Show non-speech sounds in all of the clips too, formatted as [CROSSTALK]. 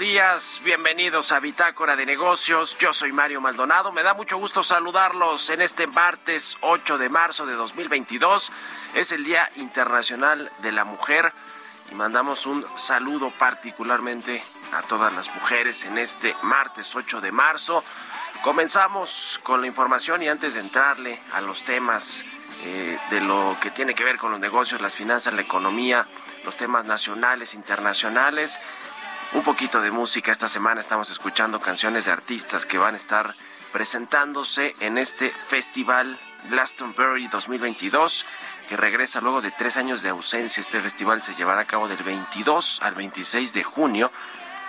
Días. Bienvenidos a Bitácora de Negocios. Yo soy Mario Maldonado. Me da mucho gusto saludarlos en este martes 8 de marzo de 2022. Es el Día Internacional de la Mujer y mandamos un saludo particularmente a todas las mujeres en este martes 8 de marzo. Comenzamos con la información y antes de entrarle a los temas eh, de lo que tiene que ver con los negocios, las finanzas, la economía, los temas nacionales, internacionales. Un poquito de música. Esta semana estamos escuchando canciones de artistas que van a estar presentándose en este festival Glastonbury 2022, que regresa luego de tres años de ausencia. Este festival se llevará a cabo del 22 al 26 de junio.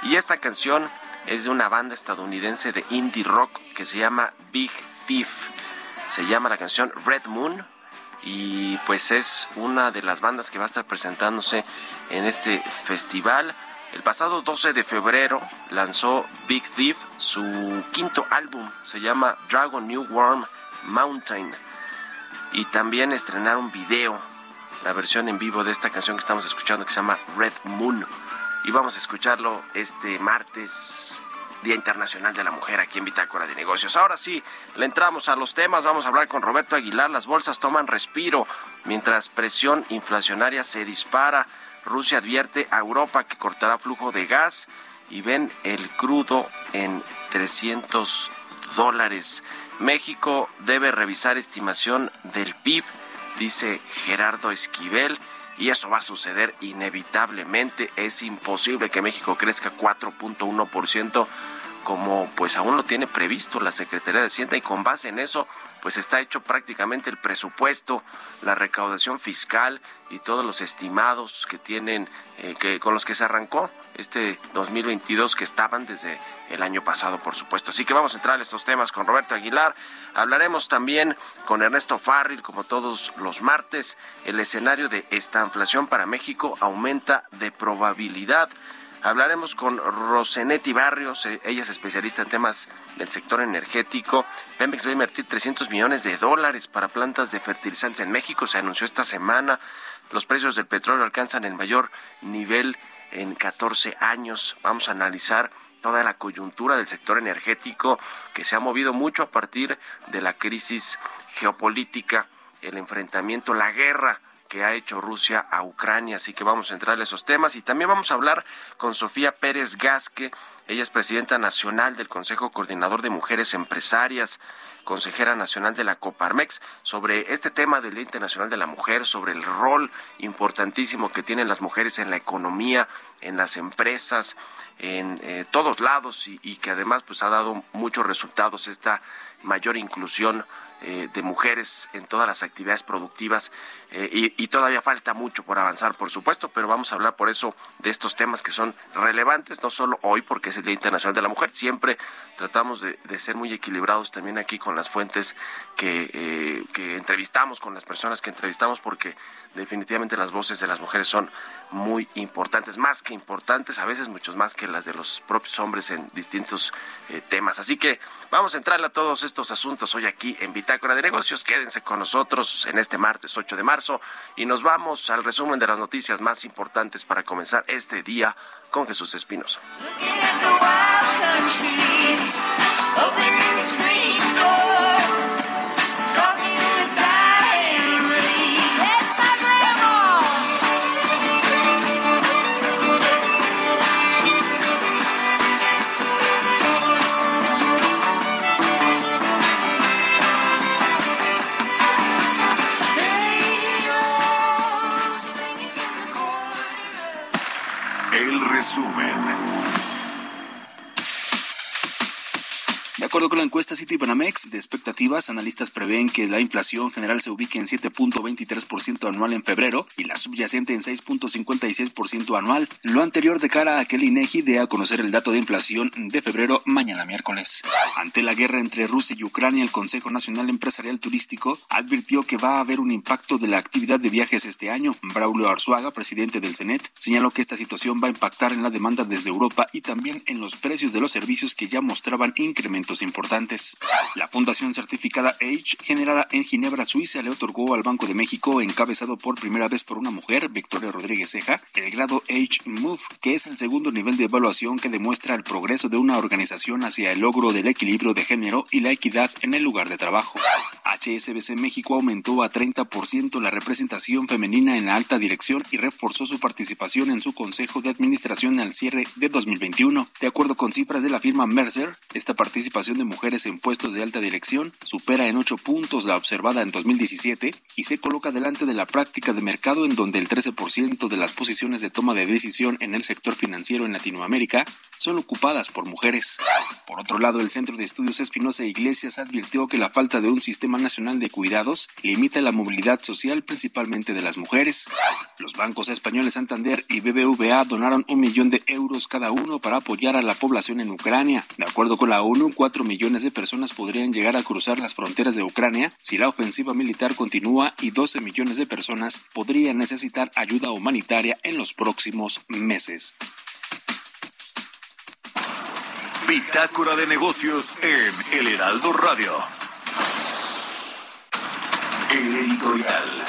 Y esta canción es de una banda estadounidense de indie rock que se llama Big Thief. Se llama la canción Red Moon y pues es una de las bandas que va a estar presentándose en este festival. El pasado 12 de febrero lanzó Big Thief su quinto álbum, se llama Dragon New Worm Mountain. Y también estrenaron video, la versión en vivo de esta canción que estamos escuchando que se llama Red Moon. Y vamos a escucharlo este martes Día Internacional de la Mujer aquí en Bitácora de Negocios. Ahora sí, le entramos a los temas. Vamos a hablar con Roberto Aguilar. Las bolsas toman respiro mientras presión inflacionaria se dispara. Rusia advierte a Europa que cortará flujo de gas y ven el crudo en 300 dólares. México debe revisar estimación del PIB, dice Gerardo Esquivel y eso va a suceder inevitablemente. Es imposible que México crezca 4.1% como pues aún lo tiene previsto la Secretaría de Hacienda y con base en eso pues está hecho prácticamente el presupuesto, la recaudación fiscal y todos los estimados que tienen eh, que con los que se arrancó este 2022 que estaban desde el año pasado, por supuesto. Así que vamos a entrar en estos temas con Roberto Aguilar. Hablaremos también con Ernesto Farril, como todos los martes. El escenario de esta inflación para México aumenta de probabilidad. Hablaremos con Rosenetti Barrios, eh, ella es especialista en temas del sector energético. Pemex va a invertir 300 millones de dólares para plantas de fertilizantes en México, se anunció esta semana. Los precios del petróleo alcanzan el mayor nivel en 14 años. Vamos a analizar toda la coyuntura del sector energético que se ha movido mucho a partir de la crisis geopolítica, el enfrentamiento, la guerra que ha hecho Rusia a Ucrania. Así que vamos a entrar en esos temas y también vamos a hablar con Sofía Pérez Gasque. Ella es presidenta nacional del Consejo Coordinador de Mujeres Empresarias consejera nacional de la Coparmex, sobre este tema del Día Internacional de la Mujer, sobre el rol importantísimo que tienen las mujeres en la economía, en las empresas, en eh, todos lados y, y, que además pues ha dado muchos resultados esta mayor inclusión eh, de mujeres en todas las actividades productivas eh, y, todavía falta mucho por avanzar, por supuesto, pero vamos a hablar por eso de estos temas que son relevantes, no solo hoy porque es el Día Internacional de la Mujer, siempre tratamos de, ser muy equilibrados también aquí con las fuentes que, eh, que entrevistamos, con las personas que entrevistamos, porque definitivamente las voces de las mujeres son muy importantes, más que importantes, a veces muchos más que las de los propios hombres en distintos temas. Así que vamos a entrarle a todos estos asuntos hoy aquí en Bitácora de Negocios. Quédense con nosotros en este martes 8 de marzo y nos vamos al resumen de las noticias más importantes para comenzar este día con Jesús Espinosa. Acuerdo con la encuesta Citibanamex de expectativas, analistas prevén que la inflación general se ubique en 7.23% anual en febrero y la subyacente en 6.56% anual. Lo anterior de cara a que el INEGI dé a conocer el dato de inflación de febrero mañana miércoles. Ante la guerra entre Rusia y Ucrania, el Consejo Nacional Empresarial Turístico advirtió que va a haber un impacto de la actividad de viajes este año. Braulio Arzuaga, presidente del CENET, señaló que esta situación va a impactar en la demanda desde Europa y también en los precios de los servicios que ya mostraban incrementos importantes. La fundación certificada Age, generada en Ginebra, Suiza, le otorgó al Banco de México, encabezado por primera vez por una mujer, Victoria Rodríguez Ceja, el grado Age Move, que es el segundo nivel de evaluación que demuestra el progreso de una organización hacia el logro del equilibrio de género y la equidad en el lugar de trabajo. HSBC México aumentó a 30% la representación femenina en la alta dirección y reforzó su participación en su consejo de administración al cierre de 2021. De acuerdo con cifras de la firma Mercer, esta participación de mujeres en puestos de alta dirección supera en ocho puntos la observada en 2017 y se coloca delante de la práctica de mercado en donde el 13% de las posiciones de toma de decisión en el sector financiero en Latinoamérica son ocupadas por mujeres. Por otro lado, el Centro de Estudios Espinosa Iglesias advirtió que la falta de un sistema nacional de cuidados limita la movilidad social principalmente de las mujeres. Los bancos españoles Santander y BBVA donaron un millón de euros cada uno para apoyar a la población en Ucrania. De acuerdo con la ONU, cuatro millones de personas podrían llegar a cruzar las fronteras de Ucrania si la ofensiva militar continúa y 12 millones de personas podrían necesitar ayuda humanitaria en los próximos meses. Bitácora de negocios en El Heraldo Radio. El editorial.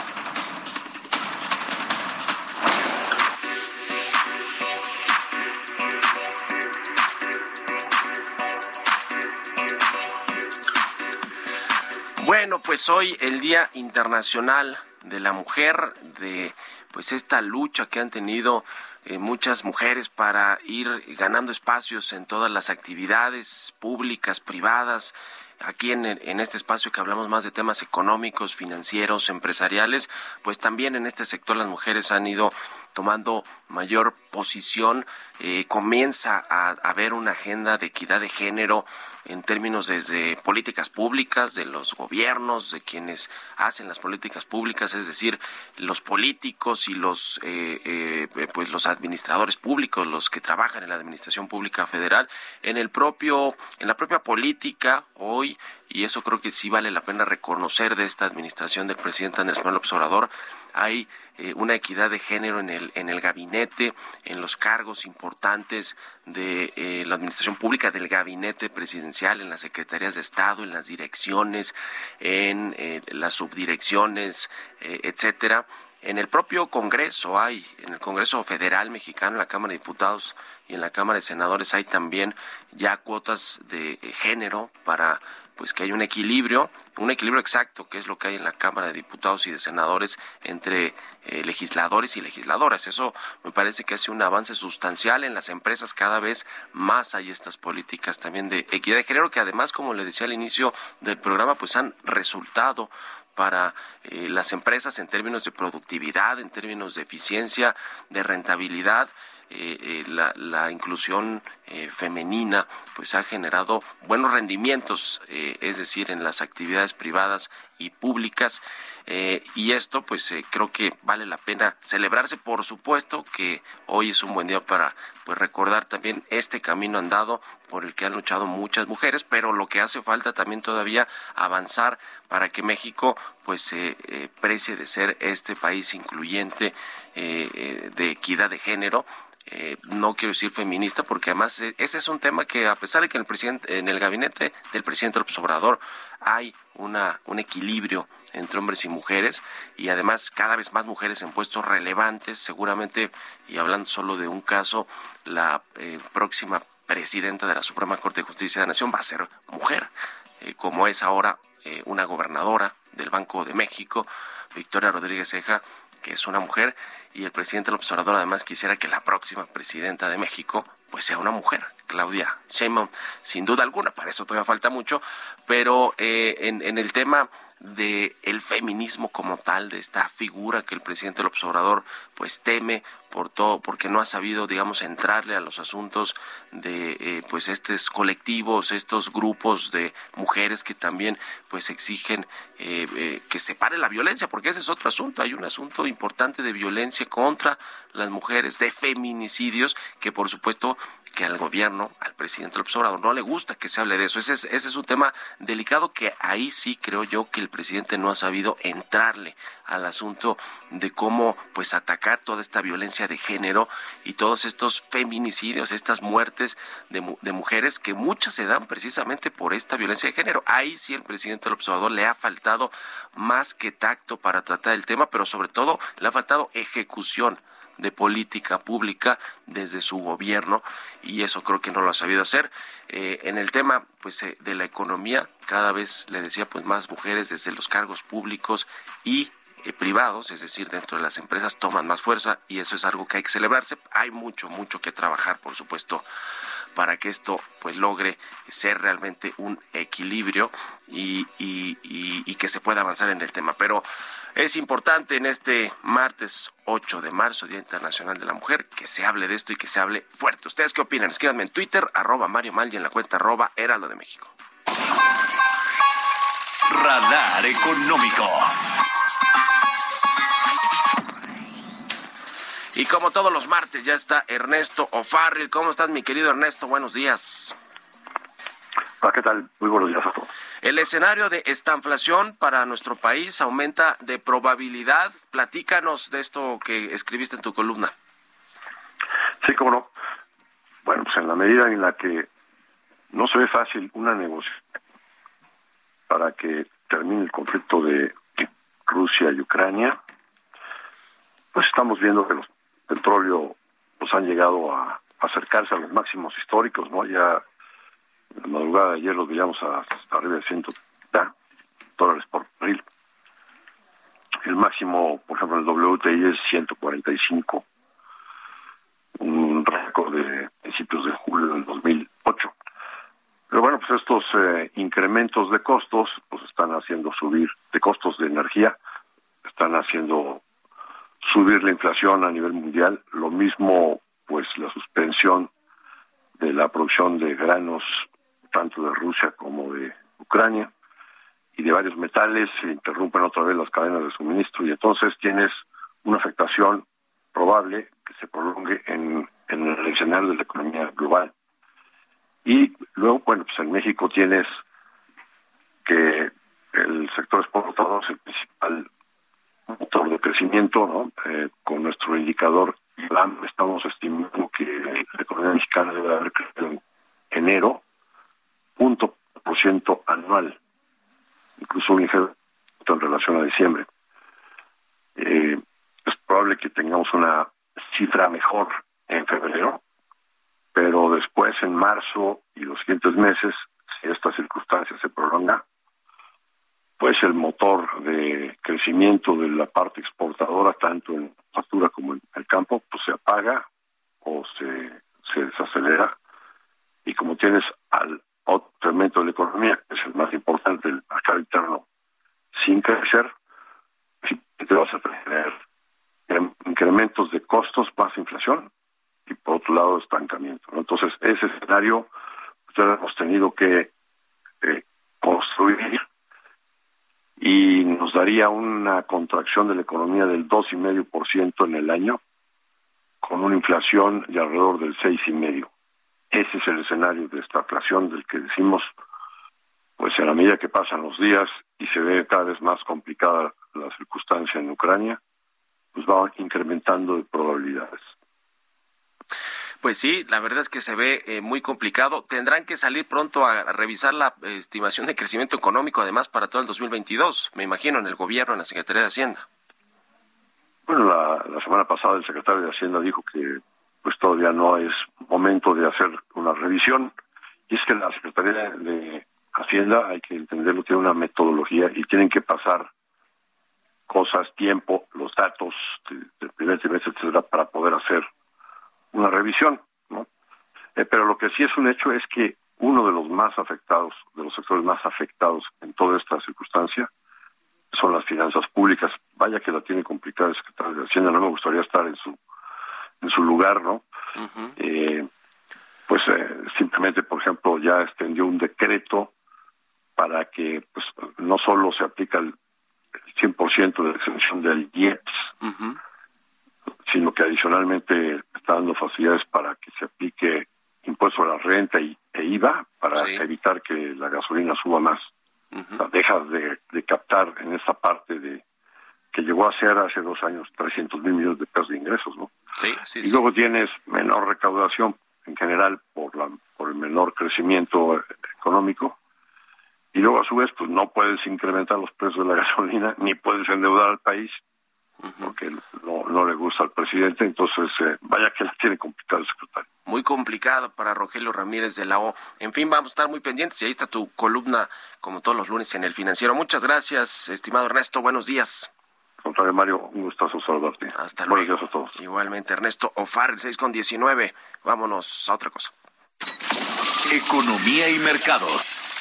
Bueno, pues hoy el Día Internacional de la Mujer, de pues esta lucha que han tenido eh, muchas mujeres para ir ganando espacios en todas las actividades públicas, privadas. Aquí en, en este espacio que hablamos más de temas económicos, financieros, empresariales, pues también en este sector las mujeres han ido tomando mayor posición, eh, comienza a haber una agenda de equidad de género en términos desde políticas públicas, de los gobiernos, de quienes hacen las políticas públicas, es decir, los políticos y los eh, eh, pues los administradores públicos, los que trabajan en la administración pública federal, en el propio, en la propia política hoy y eso creo que sí vale la pena reconocer de esta administración del presidente Andrés Manuel López Obrador. Hay eh, una equidad de género en el, en el gabinete, en los cargos importantes de eh, la administración pública, del gabinete presidencial, en las secretarías de Estado, en las direcciones, en eh, las subdirecciones, etcétera. En el propio Congreso hay, en el Congreso Federal Mexicano, en la Cámara de Diputados y en la Cámara de Senadores hay también ya cuotas de eh, género para pues que haya un equilibrio, un equilibrio exacto, que es lo que hay en la Cámara de Diputados y de Senadores entre eh, legisladores y legisladoras. Eso me parece que hace un avance sustancial en las empresas, cada vez más hay estas políticas también de equidad de género que además, como le decía al inicio del programa, pues han resultado para eh, las empresas en términos de productividad, en términos de eficiencia, de rentabilidad. Eh, la, la, inclusión femenina pues ha generado buenos rendimientos, es decir, en las actividades privadas y públicas. Eh, y esto, pues eh, creo que vale la pena celebrarse. Por supuesto que hoy es un buen día para pues recordar también este camino andado por el que han luchado muchas mujeres, pero lo que hace falta también todavía avanzar para que México pues se eh, precie de ser este país incluyente de equidad de género no quiero decir feminista porque además ese es un tema que a pesar de que en el presidente en el gabinete del presidente López Obrador hay una un equilibrio entre hombres y mujeres y además cada vez más mujeres en puestos relevantes, seguramente, y hablando solo de un caso, la eh, próxima presidenta de la Suprema Corte de Justicia de la Nación va a ser mujer, eh, como es ahora eh, una gobernadora del Banco de México, Victoria Rodríguez Ceja, que es una mujer, y el presidente López Obrador además quisiera que la próxima presidenta de México pues sea una mujer, Claudia Sheinbaum, sin duda alguna, para eso todavía falta mucho, pero en, en el tema de el feminismo como tal, de esta figura que el presidente del observador pues teme por todo, porque no ha sabido, digamos, entrarle a los asuntos de eh, pues estos colectivos, estos grupos de mujeres que también pues exigen eh, eh, que se pare la violencia, porque ese es otro asunto, hay un asunto importante de violencia contra las mujeres, de feminicidios, que por supuesto que al gobierno, al presidente López Obrador, no le gusta que se hable de eso. Ese es, ese es un tema delicado que ahí sí creo yo que el presidente no ha sabido entrarle al asunto de cómo pues atacar toda esta violencia de género y todos estos feminicidios, estas muertes de, de mujeres que muchas se dan precisamente por esta violencia de género. Ahí sí el presidente López Obrador le ha faltado más que tacto para tratar el tema, pero sobre todo le ha faltado ejecución de política pública desde su gobierno y eso creo que no lo ha sabido hacer. Eh, en el tema pues eh, de la economía, cada vez le decía pues más mujeres desde los cargos públicos y eh, privados, es decir, dentro de las empresas toman más fuerza y eso es algo que hay que celebrarse. Hay mucho, mucho que trabajar, por supuesto, para que esto pues logre ser realmente un equilibrio y, y, y, que se pueda avanzar en el tema. Pero es importante en este martes 8 de marzo, Día Internacional de la Mujer, que se hable de esto y que se hable fuerte. ¿Ustedes qué opinan? Escríbanme en Twitter, arroba Mario Mal y en la cuenta arroba Heraldo de México. Radar Económico. Y como todos los martes, ya está Ernesto O'Farrill. ¿Cómo estás, mi querido Ernesto? Buenos días. ¿qué tal? Muy buenos días a todos. El escenario de estanflación para nuestro país aumenta de probabilidad. Platícanos de esto que escribiste en tu columna. Sí, cómo no. Bueno, pues en la medida en la que no se ve fácil una negociación para que termine el conflicto de Rusia y Ucrania, pues estamos viendo que los petróleo pues han llegado a acercarse a los máximos históricos, ¿no? Ya en la madrugada de ayer los veíamos a, arriba de 100 dólares por barril. El máximo, por ejemplo, el WTI es 145, un récord de principios de julio del 2008. Pero bueno, pues estos eh, incrementos de costos pues están haciendo subir, de costos de energía, están haciendo subir la inflación a nivel mundial, lo mismo pues la suspensión de la producción de granos tanto de Rusia como de Ucrania y de varios metales se interrumpen otra vez las cadenas de suministro y entonces tienes una afectación probable que se prolongue en, en el escenario de la economía global. Y luego, bueno, pues en México tienes que el sector exportador es el principal motor de crecimiento, ¿no? Eh, con nuestro indicador estamos estimando que la economía mexicana debe haber crecido en enero punto por ciento anual, incluso un ligero en relación a diciembre. Eh, probable que tengamos una cifra mejor en febrero, pero después en marzo y los siguientes meses, si esta circunstancia se prolonga, pues el motor de crecimiento de la parte exportadora, tanto en factura como en el campo, pues se apaga o se, se desacelera. Y como tienes al otro elemento de la economía, que es el más importante, el mercado interno, sin crecer, te vas a tener incrementos de costos más inflación y por otro lado estancamiento. Entonces, ese escenario pues, hemos tenido que eh, construir y nos daría una contracción de la economía del 2,5% en el año, con una inflación de alrededor del 6,5%. Ese es el escenario de esta inflación del que decimos, pues en la medida que pasan los días y se ve cada vez más complicada la circunstancia en Ucrania, pues va incrementando de probabilidades. Pues sí, la verdad es que se ve eh, muy complicado. Tendrán que salir pronto a, revisar la eh, estimación de crecimiento económico, además, para todo el 2022, me imagino, en el gobierno, en la Secretaría de Hacienda. Bueno, la, semana pasada el secretario de Hacienda dijo que pues todavía no es momento de hacer una revisión. Y es que la Secretaría de Hacienda, hay que entenderlo, tiene una metodología y tienen que pasar cosas, tiempo, los datos del primer trimestre, etcétera, para poder hacer una revisión, ¿no? Eh, pero lo que sí es un hecho es que uno de los más afectados, de los sectores más afectados en toda esta circunstancia, son las finanzas públicas. Vaya que la tiene complicada el secretario de Hacienda, no me gustaría estar en su en su lugar, ¿no? eh, pues eh, simplemente, por ejemplo, ya extendió un decreto para que pues no solo se aplica el, 100% de la exención del IEPS, sino que adicionalmente está dando facilidades para que se aplique impuesto a la renta y, e IVA para evitar que la gasolina suba más. dejas de, captar en esa parte de que llegó a ser hace dos años 300 mil millones de pesos de ingresos, ¿no? Sí, sí, y luego tienes menor recaudación en general por la por el menor crecimiento económico y luego a su vez pues no puedes incrementar los precios de la [LAUGHS] gasolina ni puedes endeudar al país porque no, no le gusta al presidente, entonces eh, vaya que la tiene complicado el secretario. Muy complicado para Rogelio Ramírez de la O. En fin, vamos a estar muy pendientes y ahí está tu columna, como todos los lunes en el financiero. Muchas gracias, estimado Ernesto. Buenos días. Contrario, Mario, un gustazo saludarte. Hasta luego. Buenos días a todos. Igualmente, Ernesto Ofar, el 6 con 19. Vámonos a otra cosa. Economía y mercados.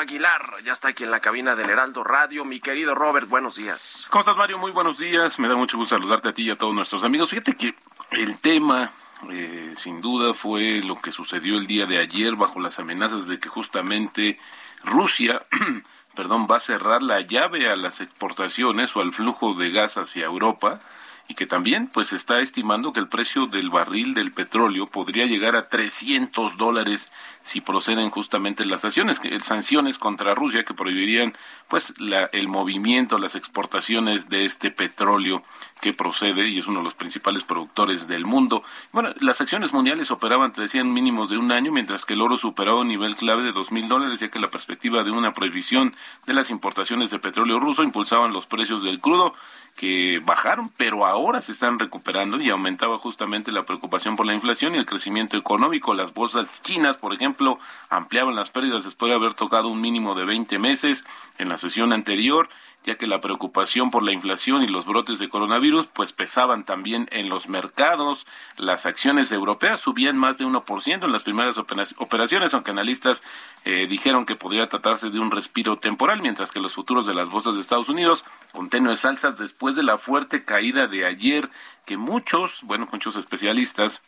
Aguilar, ya está aquí en la cabina del Heraldo Radio. Mi querido Robert, buenos días. ¿Cómo estás, Mario? Muy buenos días. Me da mucho gusto saludarte a ti y a todos nuestros amigos. Fíjate que el tema, eh, sin duda, fue lo que sucedió el día de ayer bajo las amenazas de que justamente Rusia, [CLEARS THROAT] perdón, va a cerrar la llave a las exportaciones o al flujo de gas hacia Europa y que también pues está estimando que el precio del barril del petróleo podría llegar a 300 dólares si proceden justamente las sanciones, sanciones contra Rusia que prohibirían pues la, el movimiento, las exportaciones de este petróleo que procede y es uno de los principales productores del mundo. Bueno, las acciones mundiales operaban, te decían, mínimos de un año, mientras que el oro superaba un nivel clave de dos mil dólares, ya que la perspectiva de una prohibición de las importaciones de petróleo ruso impulsaban los precios del crudo que bajaron, pero ahora se están recuperando y aumentaba justamente la preocupación por la inflación y el crecimiento económico. Las bolsas chinas, por ejemplo, ampliaban las pérdidas después de haber tocado un mínimo de 20 meses en la sesión anterior ya que la preocupación por la inflación y los brotes de coronavirus pues pesaban también en los mercados. Las acciones europeas subían más de 1% en las primeras operaciones, aunque analistas eh, dijeron que podría tratarse de un respiro temporal, mientras que los futuros de las bolsas de Estados Unidos con tenues alzas después de la fuerte caída de ayer que muchos, bueno, muchos especialistas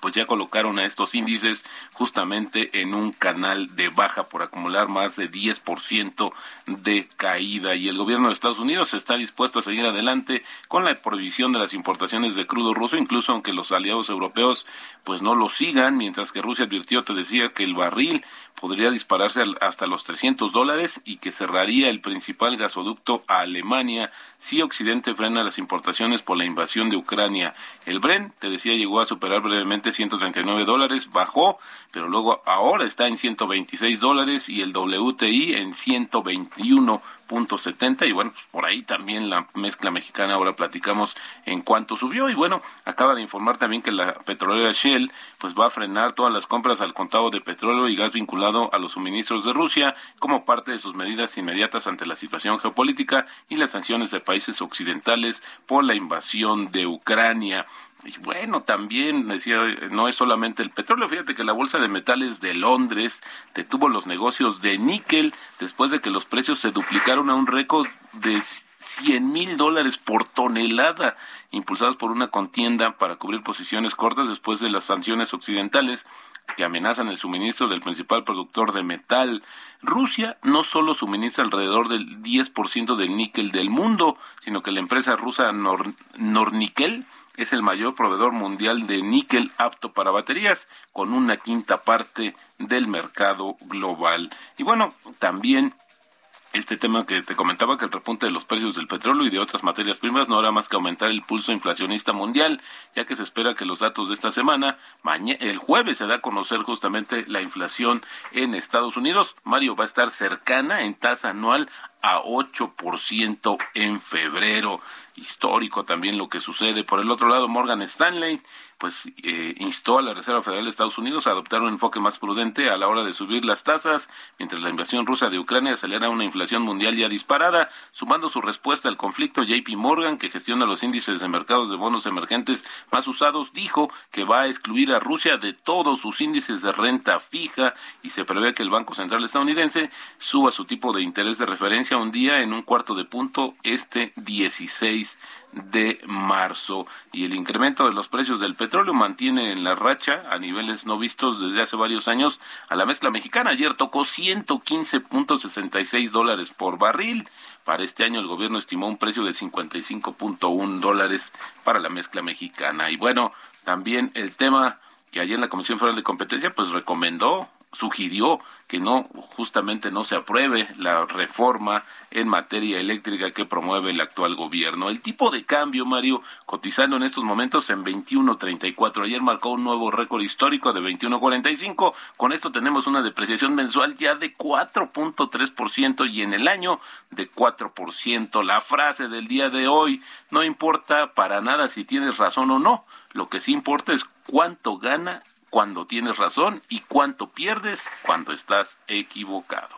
pues ya colocaron a estos índices justamente en un canal de baja por acumular más de 10% de caída y el gobierno de Estados Unidos está dispuesto a seguir adelante con la prohibición de las importaciones de crudo ruso, incluso aunque los aliados europeos pues no lo sigan, mientras que Rusia advirtió, te decía, que el barril podría dispararse hasta los 300 dólares y que cerraría el principal gasoducto a Alemania si Occidente frena las importaciones por la invasión de Ucrania. El Bren, te decía, llegó a superar brevemente inicialmente 139 dólares, bajó, pero luego ahora está en 126 dólares y el WTI en 121.70 y bueno, pues por ahí también la mezcla mexicana ahora platicamos en cuánto subió y bueno, acaba de informar también que la petrolera Shell pues va a frenar todas las compras al contado de petróleo y gas vinculado a los suministros de Rusia como parte de sus medidas inmediatas ante la situación geopolítica y las sanciones de países occidentales por la invasión de Ucrania. Y bueno, también decía, no es solamente el petróleo, fíjate que la Bolsa de Metales de Londres detuvo los negocios de níquel después de que los precios se duplicaron a un récord de 100 mil dólares por tonelada, impulsados por una contienda para cubrir posiciones cortas después de las sanciones occidentales que amenazan el suministro del principal productor de metal. Rusia no solo suministra alrededor del 10% del níquel del mundo, sino que la empresa rusa Nornickel es el mayor proveedor mundial de níquel apto para baterías, con una quinta parte del mercado global. Y bueno, también este tema que te comentaba que el repunte de los precios del petróleo y de otras materias primas no hará más que aumentar el pulso inflacionista mundial, ya que se espera que los datos de esta semana, el jueves se da a conocer justamente la inflación en Estados Unidos. Mario va a estar cercana en tasa anual a 8% en febrero. Histórico también lo que sucede. Por el otro lado, Morgan Stanley pues eh, instó a la Reserva Federal de Estados Unidos a adoptar un enfoque más prudente a la hora de subir las tasas, mientras la invasión rusa de Ucrania acelera una inflación mundial ya disparada, sumando su respuesta al conflicto, JP Morgan, que gestiona los índices de mercados de bonos emergentes más usados, dijo que va a excluir a Rusia de todos sus índices de renta fija y se prevé que el Banco Central estadounidense suba su tipo de interés de referencia un día en un cuarto de punto este 16 de marzo y el incremento de los precios del petróleo mantiene en la racha a niveles no vistos desde hace varios años a la mezcla mexicana. Ayer tocó 115.66 dólares por barril. Para este año el gobierno estimó un precio de 55.1 dólares para la mezcla mexicana. Y bueno, también el tema que ayer la Comisión Federal de Competencia pues recomendó sugirió que no justamente no se apruebe la reforma en materia eléctrica que promueve el actual gobierno. El tipo de cambio, Mario, cotizando en estos momentos en 21.34. Ayer marcó un nuevo récord histórico de 21.45. Con esto tenemos una depreciación mensual ya de 4.3% y en el año de 4%. La frase del día de hoy, no importa para nada si tienes razón o no. Lo que sí importa es cuánto gana cuando tienes razón y cuánto pierdes cuando estás equivocado.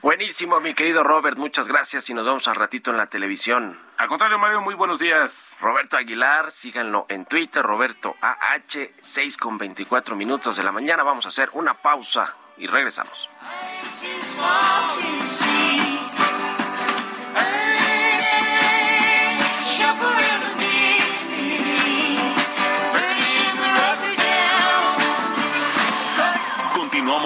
Buenísimo, mi querido Robert, muchas gracias y nos vemos al ratito en la televisión. Al contrario, Mario, muy buenos días. Roberto Aguilar, síganlo en Twitter, Roberto AH, 6 con 24 minutos de la mañana. Vamos a hacer una pausa y regresamos.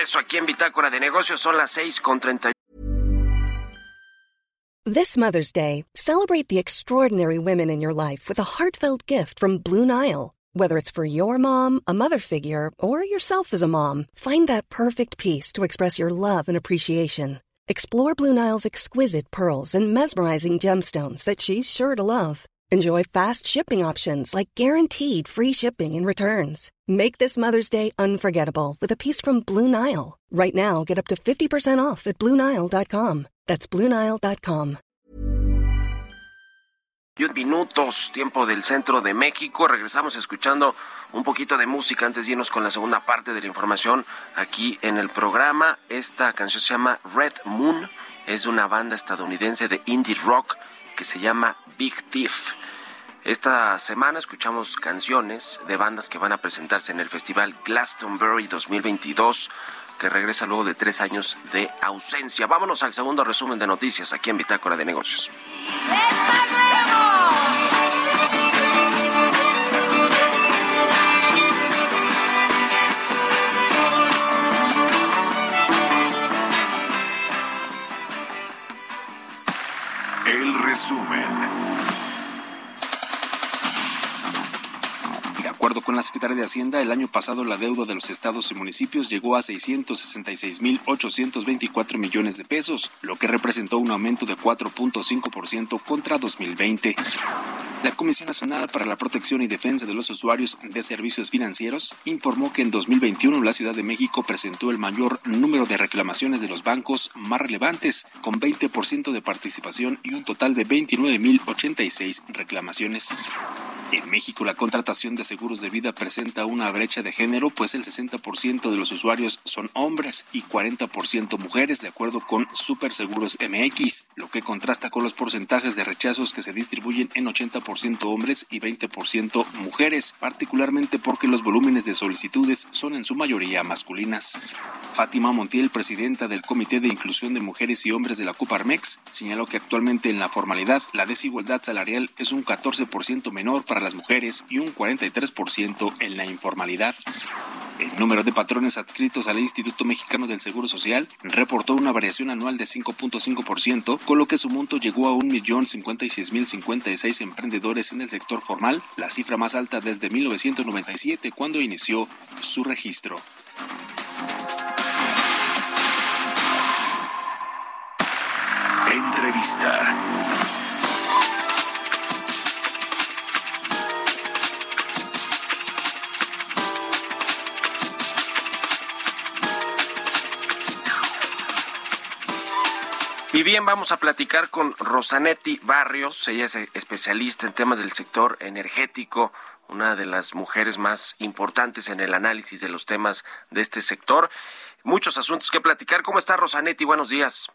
Regreso aquí en Bitácora de Negocios. Son las seis con treinta. This Mother's Day, celebrate the extraordinary women in your life with a heartfelt gift from Blue Nile. Whether it's for your mom, a mother figure, or yourself as a mom, find that perfect piece to express your love and appreciation. Explore Blue Nile's exquisite pearls and mesmerizing gemstones that she's sure to love. Enjoy fast shipping options like guaranteed free shipping and returns. Make this Mother's Day unforgettable with a piece from Blue Nile. Right now, get up to 50% off at BlueNile.com. That's BlueNile.com. minutos, tiempo del centro de México. Regresamos escuchando un poquito de música antes de irnos con la segunda parte de la información aquí en el programa. Esta canción se llama Red Moon. Es una banda estadounidense de indie rock que se llama Big Thief. Esta semana escuchamos canciones de bandas que van a presentarse en el Festival Glastonbury 2022 que regresa luego de tres años de ausencia. Vámonos al segundo resumen de noticias aquí en Bitácora de Negocios. Acuerdo con la Secretaría de Hacienda, el año pasado la deuda de los estados y municipios llegó a 666.824 millones de pesos, lo que representó un aumento de 4.5% contra 2020. La Comisión Nacional para la Protección y Defensa de los Usuarios de Servicios Financieros informó que en 2021 la Ciudad de México presentó el mayor número de reclamaciones de los bancos más relevantes, con 20% de participación y un total de 29.086 reclamaciones. En México, la contratación de seguros de vida presenta una brecha de género, pues el 60% de los usuarios son hombres y 40% mujeres, de acuerdo con Superseguros MX, lo que contrasta con los porcentajes de rechazos que se distribuyen en 80% hombres y 20% mujeres, particularmente porque los volúmenes de solicitudes son en su mayoría masculinas. Fátima Montiel, presidenta del Comité de Inclusión de Mujeres y Hombres de la Coparmex, señaló que actualmente en la formalidad la desigualdad salarial es un 14% menor para las mujeres y un 43% en la informalidad. El número de patrones adscritos al Instituto Mexicano del Seguro Social reportó una variación anual de 5.5%, con lo que su monto llegó a 1.056.056 emprendedores en el sector formal, la cifra más alta desde 1997 cuando inició su registro. Entrevista. Y bien, vamos a platicar con Rosanetti Barrios. Ella es especialista en temas del sector energético, una de las mujeres más importantes en el análisis de los temas de este sector. Muchos asuntos que platicar. ¿Cómo está Rosanetti? Buenos días.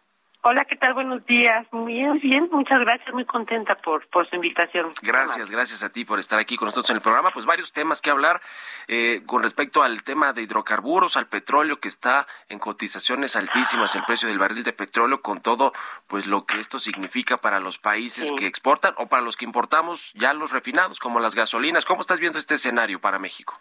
Hola, ¿qué tal? Buenos días. Muy bien, bien. Muchas gracias. Muy contenta por, por su invitación. Gracias, gracias a ti por estar aquí con nosotros en el programa. Pues varios temas que hablar eh, con respecto al tema de hidrocarburos, al petróleo que está en cotizaciones altísimas, el precio del barril de petróleo, con todo pues lo que esto significa para los países que exportan o para los que importamos ya los refinados, como las gasolinas. ¿Cómo estás viendo este escenario para México?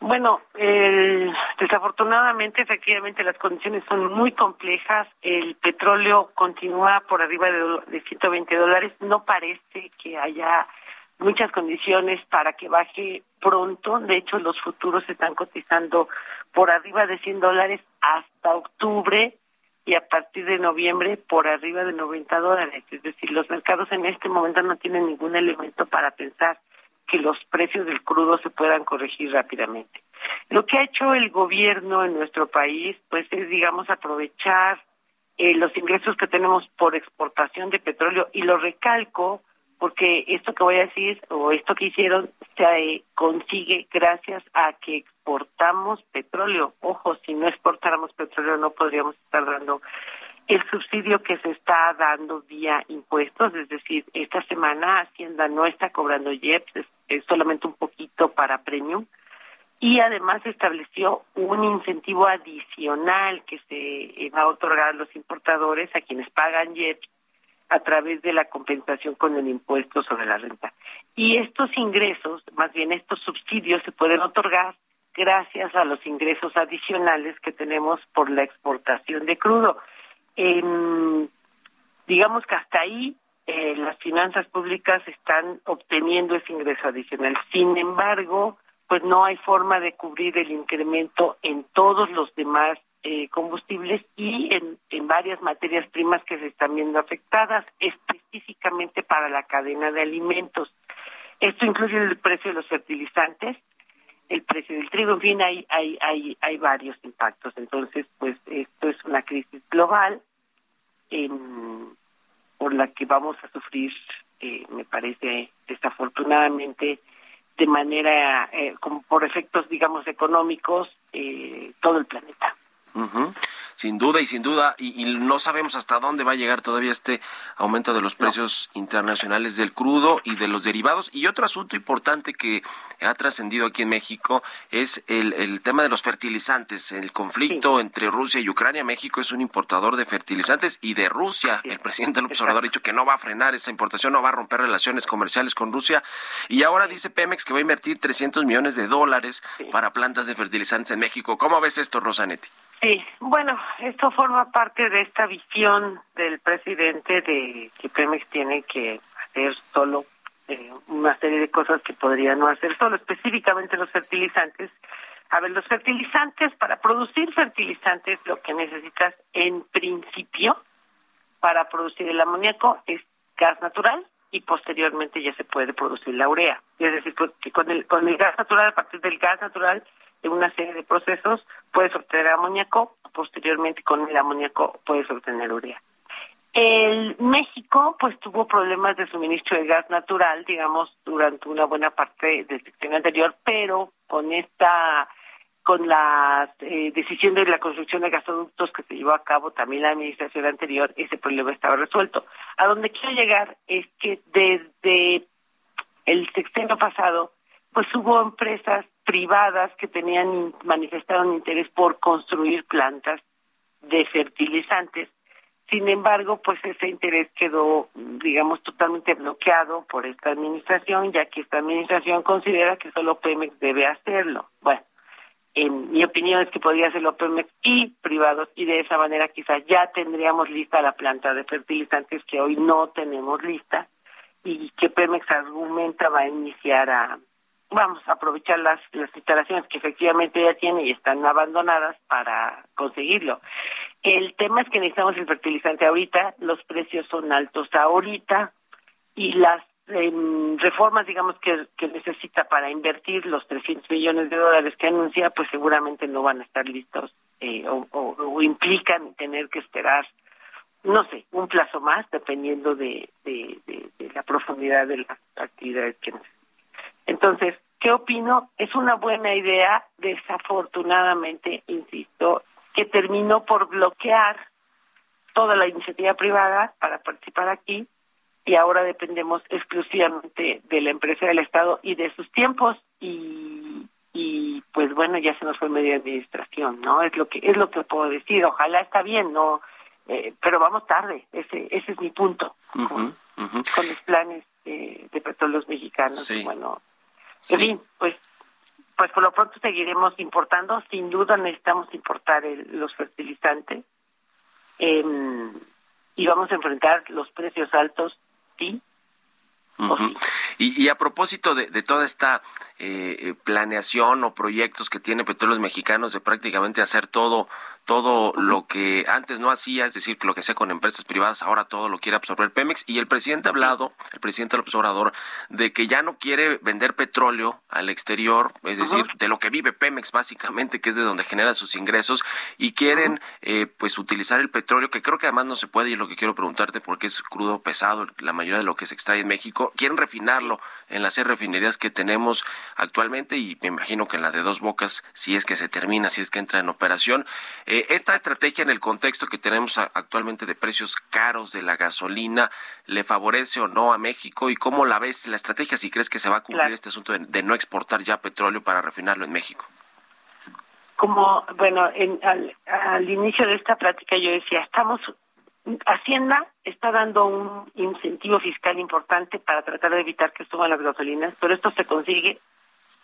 Bueno, eh, desafortunadamente, efectivamente, las condiciones son muy complejas. El petróleo continúa por arriba de, de 120 dólares. No parece que haya muchas condiciones para que baje pronto. De hecho, los futuros se están cotizando por arriba de 100 dólares hasta octubre y a partir de noviembre por arriba de 90 dólares. Es decir, los mercados en este momento no tienen ningún elemento para pensar que los precios del crudo se puedan corregir rápidamente. Lo que ha hecho el gobierno en nuestro país, pues es, digamos, aprovechar eh, los ingresos que tenemos por exportación de petróleo y lo recalco porque esto que voy a decir o esto que hicieron se eh, consigue gracias a que exportamos petróleo. Ojo, si no exportáramos petróleo no podríamos estar dando el subsidio que se está dando vía impuestos, es decir, esta semana Hacienda no está cobrando IEPS, es, solamente un poquito para premium, y además estableció un incentivo adicional que se eh, va a otorgar a los importadores, a quienes pagan IEPS, a través de la compensación con el impuesto sobre la renta. Y estos ingresos, más bien estos subsidios, se pueden otorgar gracias a los ingresos adicionales que tenemos por la exportación de crudo digamos que hasta ahí eh, las finanzas públicas están obteniendo ese ingreso adicional. Sin embargo, pues no hay forma de cubrir el incremento en todos los demás eh, combustibles y en, en varias materias primas que se están viendo afectadas, específicamente para la cadena de alimentos. Esto incluye el precio de los fertilizantes, el precio del trigo, en fin, hay, hay, hay, hay varios impactos. Entonces, pues esto es una crisis global por la que vamos a sufrir, eh, me parece, desafortunadamente, de manera, eh, como por efectos, digamos, económicos, eh, todo el planeta. Sin duda y sin duda, y, no sabemos hasta dónde va a llegar todavía este aumento de los precios internacionales del crudo y de los derivados. Y otro asunto importante que ha trascendido aquí en México es el, tema de los fertilizantes. El conflicto entre Rusia y Ucrania. México es un importador de fertilizantes y de Rusia. El presidente López Obrador ha dicho que no va a frenar esa importación, no va a romper relaciones comerciales con Rusia. Y ahora dice Pemex que va a invertir 300 millones de dólares para plantas de fertilizantes en México. ¿Cómo ves esto, Rosanetti? Sí, bueno, esto forma parte de esta visión del presidente de que Pemex tiene que hacer solo eh, una serie de cosas que podría no hacer solo, específicamente los fertilizantes. A ver, los fertilizantes, para producir fertilizantes lo que necesitas en principio para producir el amoníaco es gas natural y posteriormente ya se puede producir la urea. Es decir, que con el, con el gas natural, a partir del gas natural, en una serie de procesos puedes obtener amoníaco, posteriormente con el amoníaco puedes obtener urea. El México pues tuvo problemas de suministro de gas natural, digamos, durante una buena parte del sexenio anterior, pero con esta con la eh, decisión de la construcción de gasoductos que se llevó a cabo también la administración anterior, ese problema estaba resuelto. A donde quiero llegar es que desde el sexenio pasado, pues hubo empresas privadas que tenían manifestaron interés por construir plantas de fertilizantes. Sin embargo, pues ese interés quedó, digamos, totalmente bloqueado por esta administración, ya que esta administración considera que solo Pemex debe hacerlo. Bueno, en mi opinión es que podría hacerlo Pemex y privados, y de esa manera quizás ya tendríamos lista la planta de fertilizantes que hoy no tenemos lista y que Pemex argumenta va a iniciar a, vamos a aprovechar las, las instalaciones que efectivamente ya tiene y están abandonadas para conseguirlo. El tema es que necesitamos el fertilizante ahorita, los precios son altos ahorita y las em, reformas, digamos, que, que necesita para invertir los 300 millones de dólares que anuncia, pues seguramente no van a estar listos eh, o, o, implican tener que esperar, no sé, un plazo más, dependiendo de, de, de la profundidad de las actividades que necesitamos. Entonces, ¿qué opino? Es una buena idea, desafortunadamente, insisto, que terminó por bloquear toda la iniciativa privada para participar aquí y ahora dependemos exclusivamente de la empresa del Estado y de sus tiempos y, y pues bueno ya se nos fue media administración no es lo que es lo que puedo decir. Ojalá está bien no eh, pero vamos tarde ese ese es mi punto con, los planes de, de petróleos mexicanos bueno en fin, pues, pues por lo pronto seguiremos importando. Sin duda necesitamos importar los fertilizantes. Em, y vamos a enfrentar los precios altos, sí, y, a propósito de, toda esta eh, eh, planeación o proyectos que tiene Petróleos Mexicanos de prácticamente hacer todo todo lo que antes no hacía, es decir, lo que hacía con empresas privadas, ahora todo lo quiere absorber Pemex. Y el presidente ha hablado, el presidente López Obrador, de que ya no quiere vender petróleo al exterior, es decir, de lo que vive Pemex básicamente, que es de donde genera sus ingresos, y quieren eh, pues utilizar el petróleo, que creo que además no se puede, y es lo que quiero preguntarte, porque es crudo, pesado, la mayoría de lo que se extrae en México, quieren refinarlo en las seis refinerías que tenemos actualmente, y me imagino que en la de dos bocas, si es que se termina, si es que entra en operación. Eh, esta estrategia en el contexto que tenemos actualmente de precios caros de la gasolina, ¿le favorece o no a México? ¿Y cómo la ves la estrategia si crees que se va a cumplir este asunto de, no exportar ya petróleo para refinarlo en México? Como, bueno, al, inicio de esta plática yo decía, estamos Hacienda está dando un incentivo fiscal importante para tratar de evitar que suban las gasolinas, pero esto se consigue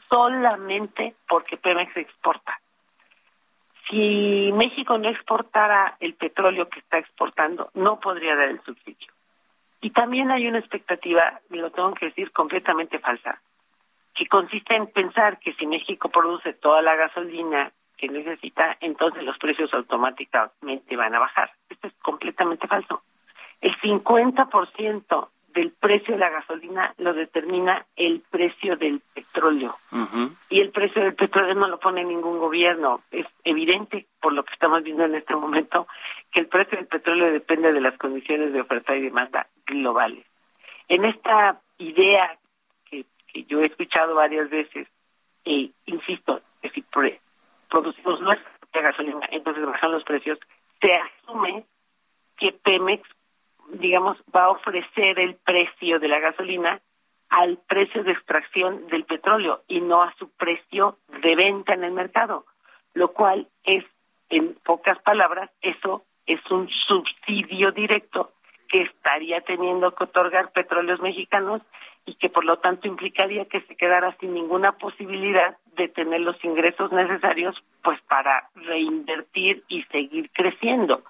solamente porque Pemex exporta si México no exportara el petróleo que está exportando, no podría dar el subsidio. Y también hay una expectativa, lo tengo que decir, completamente falsa, que consiste en pensar que si México produce toda la gasolina que necesita, entonces los precios automáticamente van a bajar. Esto es completamente falso. El 50% del precio de la gasolina lo determina el precio del petróleo. Y el precio del petróleo no lo pone ningún gobierno. Es evidente, por lo que estamos viendo en este momento, que el precio del petróleo depende de las condiciones de oferta y demanda globales. En esta idea que, yo he escuchado varias veces, e insisto, que si producimos nuestra gasolina, entonces bajan los precios, se asume que Pemex digamos, va a ofrecer el precio de la gasolina al precio de extracción del petróleo y no a su precio de venta en el mercado, lo cual es, en pocas palabras, eso es un subsidio directo que estaría teniendo que otorgar petróleos mexicanos y que por lo tanto implicaría que se quedara sin ninguna posibilidad de tener los ingresos necesarios pues para reinvertir y seguir creciendo.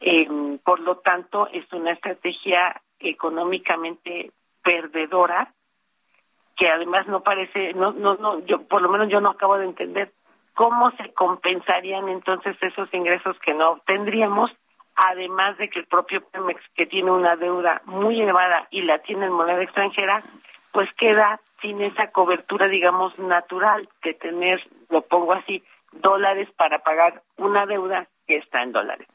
Eh, por lo tanto, es una estrategia económicamente perdedora que además no parece, no, no, no, yo por lo menos yo no acabo de entender cómo se compensarían entonces esos ingresos que no obtendríamos, además de que el propio Pemex, que tiene una deuda muy elevada y la tiene en moneda extranjera, pues queda sin esa cobertura, digamos, natural de tener, lo pongo así, dólares para pagar una deuda que está en dólares.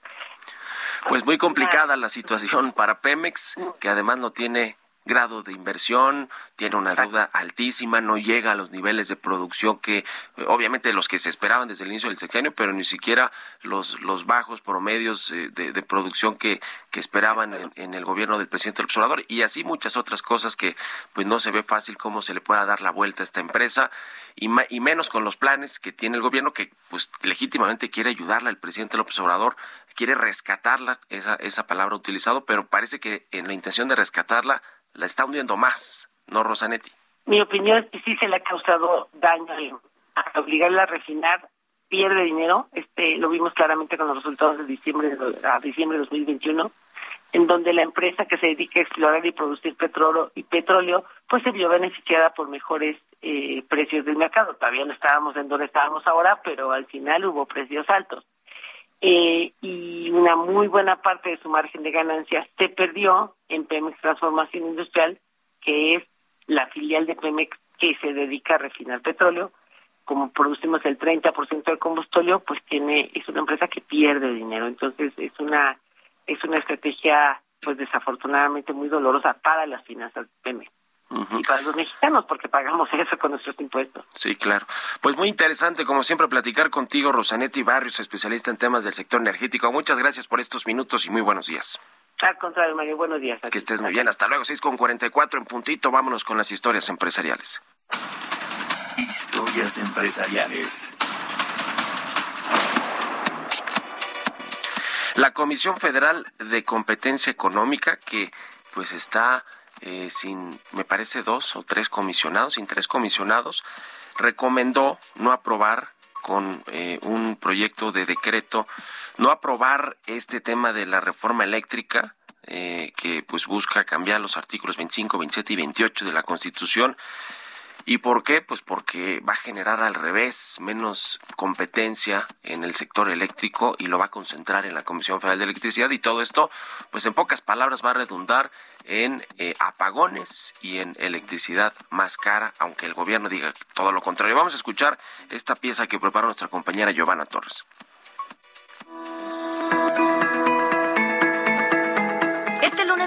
Pues muy complicada la situación para Pemex, que además no tiene grado de inversión, tiene una deuda altísima, no llega a los niveles de producción que eh, obviamente los que se esperaban desde el inicio del sexenio, pero ni siquiera los, los bajos promedios eh, de, producción que, que esperaban en, el gobierno del presidente López Obrador. Y así muchas otras cosas que pues no se ve fácil cómo se le pueda dar la vuelta a esta empresa y, y menos con los planes que tiene el gobierno que pues legítimamente quiere ayudarla el presidente López Obrador quiere rescatarla, esa, esa palabra utilizado, pero parece que en la intención de rescatarla la está hundiendo más, ¿no, Rosanetti? Mi opinión es que sí se le ha causado daño a obligarla a refinar, pierde dinero, este lo vimos claramente con los resultados de diciembre a diciembre de 2021, en donde la empresa que se dedica a explorar y producir petróleo y petróleo, pues se vio beneficiada por mejores eh, precios del mercado. Todavía no estábamos en donde estábamos ahora, pero al final hubo precios altos. Eh, y una muy buena parte de su margen de ganancias se perdió en Pemex Transformación Industrial, que es la filial de Pemex que se dedica a refinar petróleo. Como producimos el 30% del combustible, pues tiene es una empresa que pierde dinero. Entonces es una es una estrategia pues desafortunadamente muy dolorosa para las finanzas de Pemex y para los mexicanos, porque pagamos [LAUGHS] eso con nuestros impuestos. Sí, claro. Pues muy interesante, como siempre, platicar contigo, Rosanetti Barrios, especialista en temas del sector energético. Muchas gracias por estos minutos y muy buenos días. Al contrario, Mario, buenos días. Que estés muy bien. Hasta luego, 6 con 44 en puntito. Vámonos con las historias empresariales. Historias empresariales. La Comisión Federal de Competencia Económica, que pues está eh, sin, me parece, dos o tres comisionados, sin tres comisionados, recomendó no aprobar con eh, un proyecto de decreto, no aprobar este tema de la reforma eléctrica, eh, que pues busca cambiar los artículos 25, 27 y 28 de la Constitución ¿Y por qué? Pues porque va a generar al revés menos competencia en el sector eléctrico y lo va a concentrar en la Comisión Federal de Electricidad y todo esto, pues en pocas palabras va a redundar en eh, apagones y en electricidad más cara, aunque el gobierno diga todo lo contrario. Vamos a escuchar esta pieza que preparó nuestra compañera Giovanna Torres.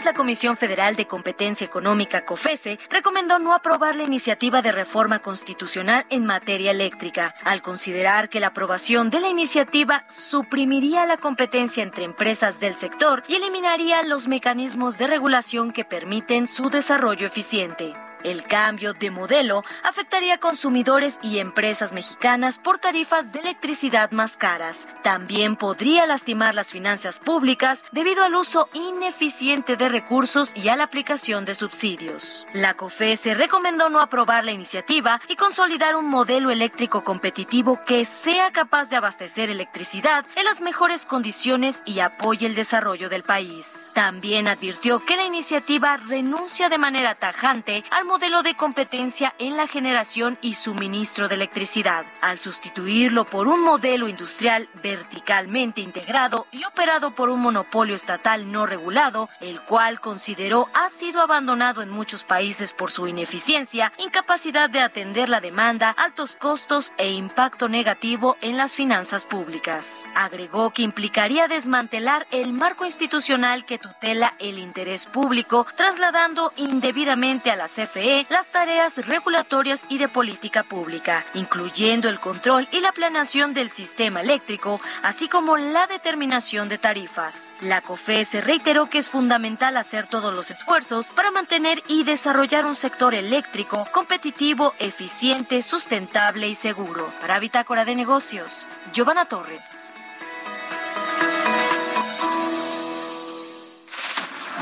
La Comisión Federal de Competencia Económica, COFESE, recomendó no aprobar la iniciativa de reforma constitucional en materia eléctrica, al considerar que la aprobación de la iniciativa suprimiría la competencia entre empresas del sector y eliminaría los mecanismos de regulación que permiten su desarrollo eficiente. El cambio de modelo afectaría a consumidores y empresas mexicanas por tarifas de electricidad más caras. También podría lastimar las finanzas públicas debido al uso ineficiente de recursos y a la aplicación de subsidios. La COFESE recomendó no aprobar la iniciativa y consolidar un modelo eléctrico competitivo que sea capaz de abastecer electricidad en las mejores condiciones y apoye el desarrollo del país. También advirtió que la iniciativa renuncia de manera tajante al de competencia en la generación y suministro de electricidad, al sustituirlo por un modelo industrial verticalmente integrado y operado por un monopolio estatal no regulado, el cual consideró ha sido abandonado en muchos países por su ineficiencia, incapacidad de atender la demanda, altos costos e impacto negativo en las finanzas públicas. Agregó que implicaría desmantelar el marco institucional que tutela el interés público, trasladando indebidamente a la CFE las tareas regulatorias y de política pública, incluyendo el control y la planeación del sistema eléctrico, así como la determinación de tarifas. La COFE se reiteró que es fundamental hacer todos los esfuerzos para mantener y desarrollar un sector eléctrico competitivo, eficiente, sustentable y seguro. Para Bitácora de Negocios, Giovanna Torres.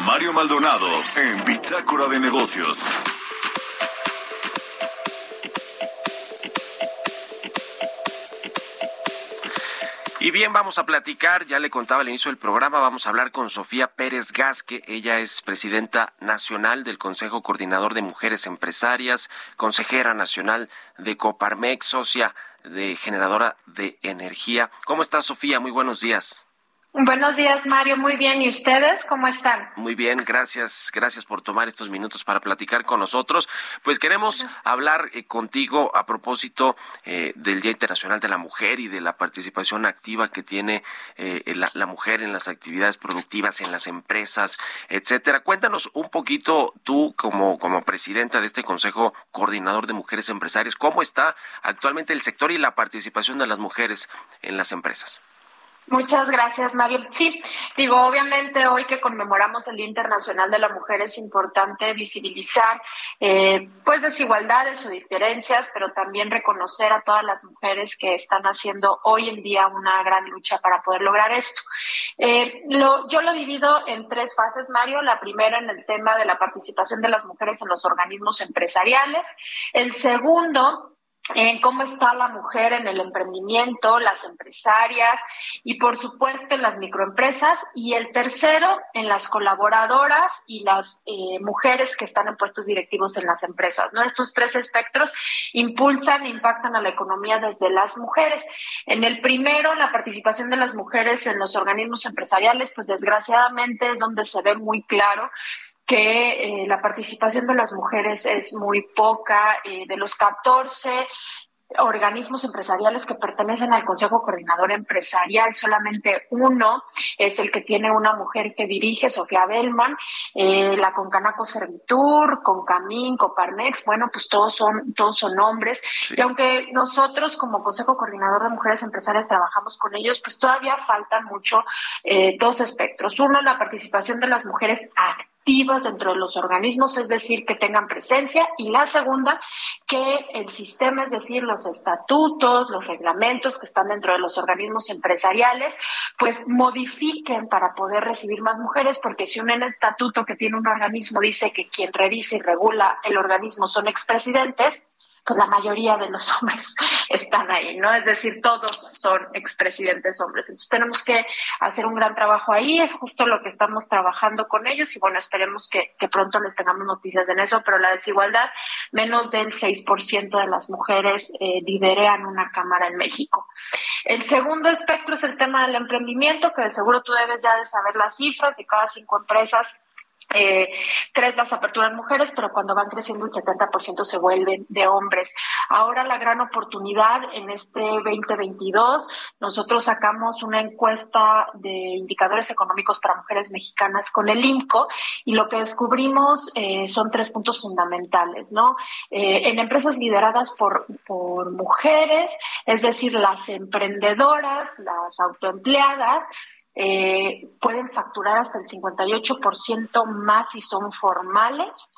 Mario Maldonado en Bitácora de Negocios. Y bien, vamos a platicar, ya le contaba al inicio del programa, vamos a hablar con Sofía Pérez Gasque, ella es presidenta nacional del Consejo Coordinador de Mujeres Empresarias, consejera nacional de Coparmex, socia de generadora de energía. ¿Cómo estás, Sofía? Muy buenos días. Buenos días, Mario. Muy bien. ¿Y ustedes cómo están? Muy bien, gracias. Gracias por tomar estos minutos para platicar con nosotros. Pues queremos hablar eh, contigo a propósito eh, del Día Internacional de la Mujer y de la participación activa que tiene eh, la, la, mujer en las actividades productivas, en las empresas, etcétera. Cuéntanos un poquito tú como, como presidenta de este Consejo Coordinador de Mujeres Empresarias, cómo está actualmente el sector y la participación de las mujeres en las empresas. Muchas gracias, Mario. Sí, digo, obviamente hoy que conmemoramos el Día Internacional de la Mujer es importante visibilizar eh, pues desigualdades o diferencias, pero también reconocer a todas las mujeres que están haciendo hoy en día una gran lucha para poder lograr esto. Eh, yo lo divido en tres fases, Mario. La primera en el tema de la participación de las mujeres en los organismos empresariales. El segundo en cómo está la mujer en el emprendimiento, las empresarias y por supuesto en las microempresas y el tercero en las colaboradoras y las eh, mujeres que están en puestos directivos en las empresas. ¿no? Estos tres espectros impulsan e impactan a la economía desde las mujeres. En el primero, la participación de las mujeres en los organismos empresariales, pues desgraciadamente es donde se ve muy claro que eh, la participación de las mujeres es muy poca. Eh, de los 14 organismos empresariales que pertenecen al Consejo Coordinador Empresarial, solamente uno es el que tiene una mujer que dirige, Sofía Bellman, eh, la Concanaco Servitur, Concamín, Coparmex, bueno, pues todos son, todos son hombres. Y aunque nosotros como Consejo Coordinador de Mujeres Empresarias trabajamos con ellos, pues todavía faltan mucho eh, dos espectros. Uno, la participación de las mujeres activas activas dentro de los organismos, es decir, que tengan presencia, y la segunda, que el sistema, es decir, los estatutos, los reglamentos que están dentro de los organismos empresariales, pues modifiquen para poder recibir más mujeres, porque si un estatuto que tiene un organismo dice que quien revisa y regula el organismo son expresidentes, pues la mayoría de los [LAUGHS] hombres están ahí, ¿no? Es decir, todos son expresidentes hombres. Entonces tenemos que hacer un gran trabajo ahí, es justo lo que estamos trabajando con ellos y bueno, esperemos que, pronto les tengamos noticias en eso, pero la desigualdad, menos del 6% de las mujeres eh, liderean una cámara en México. El segundo espectro es el tema del emprendimiento, que de seguro tú debes ya de saber las cifras de cada cinco empresas eh, tres las aperturas mujeres, pero cuando van creciendo el 70% se vuelven de hombres. Ahora la gran oportunidad en este 2022, nosotros sacamos una encuesta de indicadores económicos para mujeres mexicanas con el INCO y lo que descubrimos eh, son tres puntos fundamentales, ¿no? Eh, en empresas lideradas por, por mujeres, es decir, las emprendedoras, las autoempleadas, eh, pueden facturar hasta el 58% más si son formales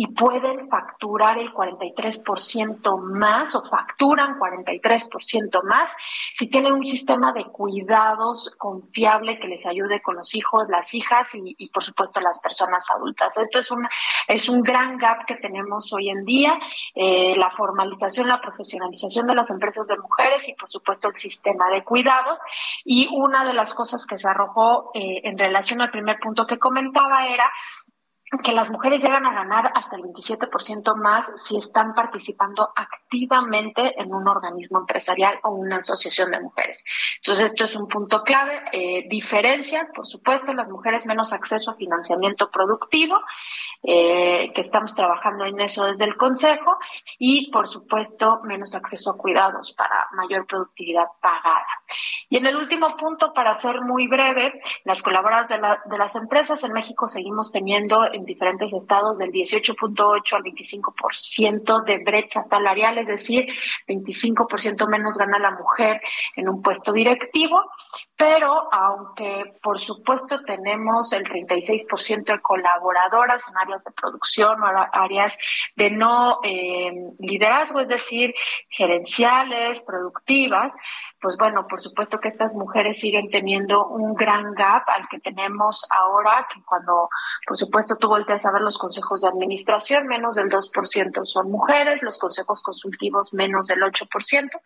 y pueden facturar el 43% más o facturan 43% más si tienen un sistema de cuidados confiable que les ayude con los hijos, las hijas y, por supuesto las personas adultas. Esto es un, es un gran gap que tenemos hoy en día, eh, la formalización, la profesionalización de las empresas de mujeres y por supuesto el sistema de cuidados. Y una de las cosas que se arrojó eh, en relación al primer punto que comentaba era que las mujeres llegan a ganar hasta el 27% más si están participando activamente en un organismo empresarial o una asociación de mujeres. Entonces, esto es un punto clave. Eh, diferencia, por supuesto, las mujeres menos acceso a financiamiento productivo, eh, que estamos trabajando en eso desde el Consejo, y, por supuesto, menos acceso a cuidados para mayor productividad pagada. Y en el último punto, para ser muy breve, las colaboradoras de, las empresas en México seguimos teniendo en diferentes estados del 18.8 al 25% de brecha salarial, es decir, 25% menos gana la mujer en un puesto directivo, pero aunque por supuesto tenemos el 36% de colaboradoras en áreas de producción o áreas de no eh, liderazgo, es decir, gerenciales, productivas, pues bueno, por supuesto que estas mujeres siguen teniendo un gran gap al que tenemos ahora, que cuando, por supuesto, tú volteas a ver los consejos de administración, menos del 2% son mujeres, los consejos consultivos menos del 8%,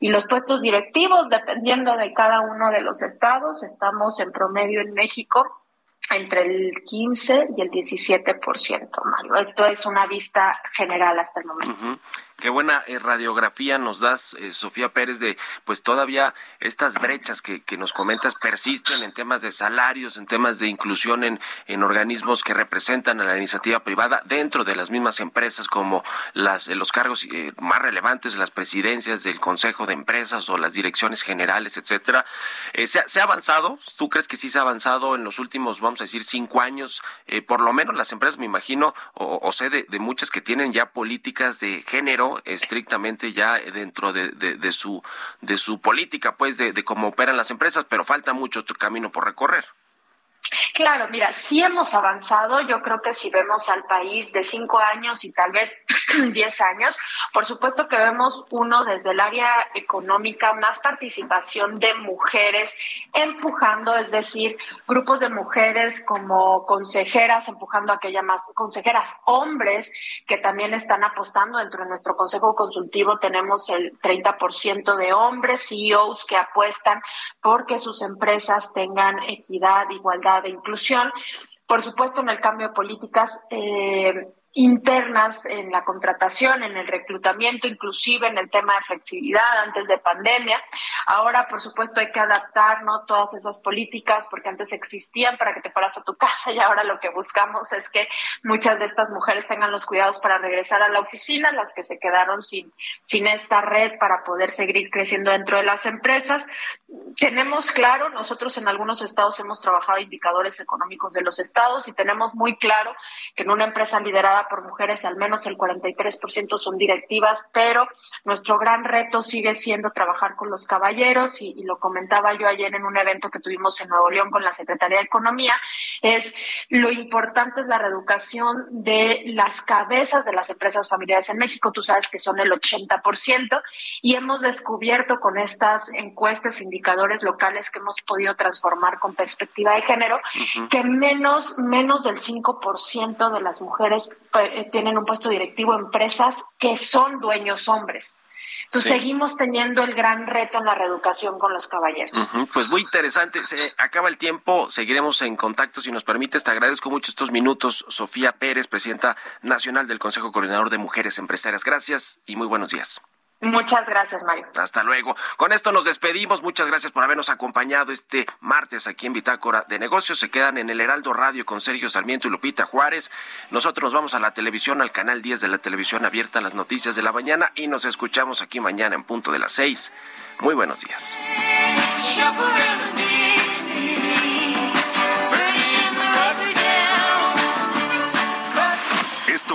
y los puestos directivos, dependiendo de cada uno de los estados, estamos en promedio en México entre el 15 y el 17%, Mario. Esto es una vista general hasta el momento. Qué buena eh, radiografía nos das, eh, Sofía Pérez, de pues todavía estas brechas que, que, nos comentas persisten en temas de salarios, en temas de inclusión en, en organismos que representan a la iniciativa privada dentro de las mismas empresas como las, los cargos eh, más relevantes, las presidencias del Consejo de Empresas o las direcciones generales, etcétera. ¿se, ¿se, ha avanzado? ¿Tú crees que sí se ha avanzado en los últimos, vamos a decir, cinco años? por lo menos las empresas, me imagino, o, o sé de, de muchas que tienen ya políticas de género estrictamente ya dentro de, de, su de su política pues de, de cómo operan las empresas pero falta mucho camino por recorrer Claro, mira, sí hemos avanzado. Yo creo que si vemos al país de cinco años y tal vez [CLEARS THROAT] diez años, por supuesto que vemos uno desde el área económica, más participación de mujeres empujando, es decir, grupos de mujeres como consejeras, empujando a aquellas más consejeras hombres que también están apostando. Dentro de nuestro consejo consultivo tenemos el 30% de hombres, CEOs que apuestan porque sus empresas tengan equidad, igualdad de inclusión. Por supuesto, en el cambio de políticas, eh, internas en la contratación, en el reclutamiento, inclusive en el tema de flexibilidad antes de pandemia. Ahora, por supuesto, hay que adaptar ¿no? todas esas políticas porque antes existían para que te fueras a tu [LAUGHS] casa y ahora lo que buscamos es que muchas de estas mujeres tengan los cuidados para regresar a la oficina, las que se quedaron sin, sin esta red para poder seguir creciendo dentro de las empresas. Tenemos claro, nosotros en algunos estados hemos trabajado indicadores económicos de los estados y tenemos muy claro que en una empresa liderada por mujeres, al menos el 43% son directivas, pero nuestro gran reto sigue siendo trabajar con los caballeros y, lo comentaba yo ayer en un evento que tuvimos en Nuevo León con la Secretaría de Economía, es lo importante es la reeducación de las cabezas de las empresas familiares en México, tú sabes que son el 80% y hemos descubierto con estas encuestas, indicadores locales que hemos podido transformar con perspectiva de género, que menos, menos del 5% de las mujeres tienen un puesto directivo empresas que son dueños hombres. Entonces seguimos teniendo el gran reto en la reeducación con los caballeros. Pues muy interesante. Se acaba el tiempo. Seguiremos en contacto si nos permites. Te agradezco mucho estos minutos. Sofía Pérez, presidenta nacional del Consejo Coordinador de Mujeres Empresarias. Gracias y muy buenos días. Muchas gracias, Mario. Hasta luego. Con esto nos despedimos. Muchas gracias por habernos acompañado este martes aquí en Bitácora de Negocios. Se quedan en el Heraldo Radio con Sergio Sarmiento y Lupita Juárez. Nosotros nos vamos a la televisión, al canal 10 de la televisión abierta, las noticias de la mañana y nos escuchamos aquí mañana en punto de las 6. Muy buenos días.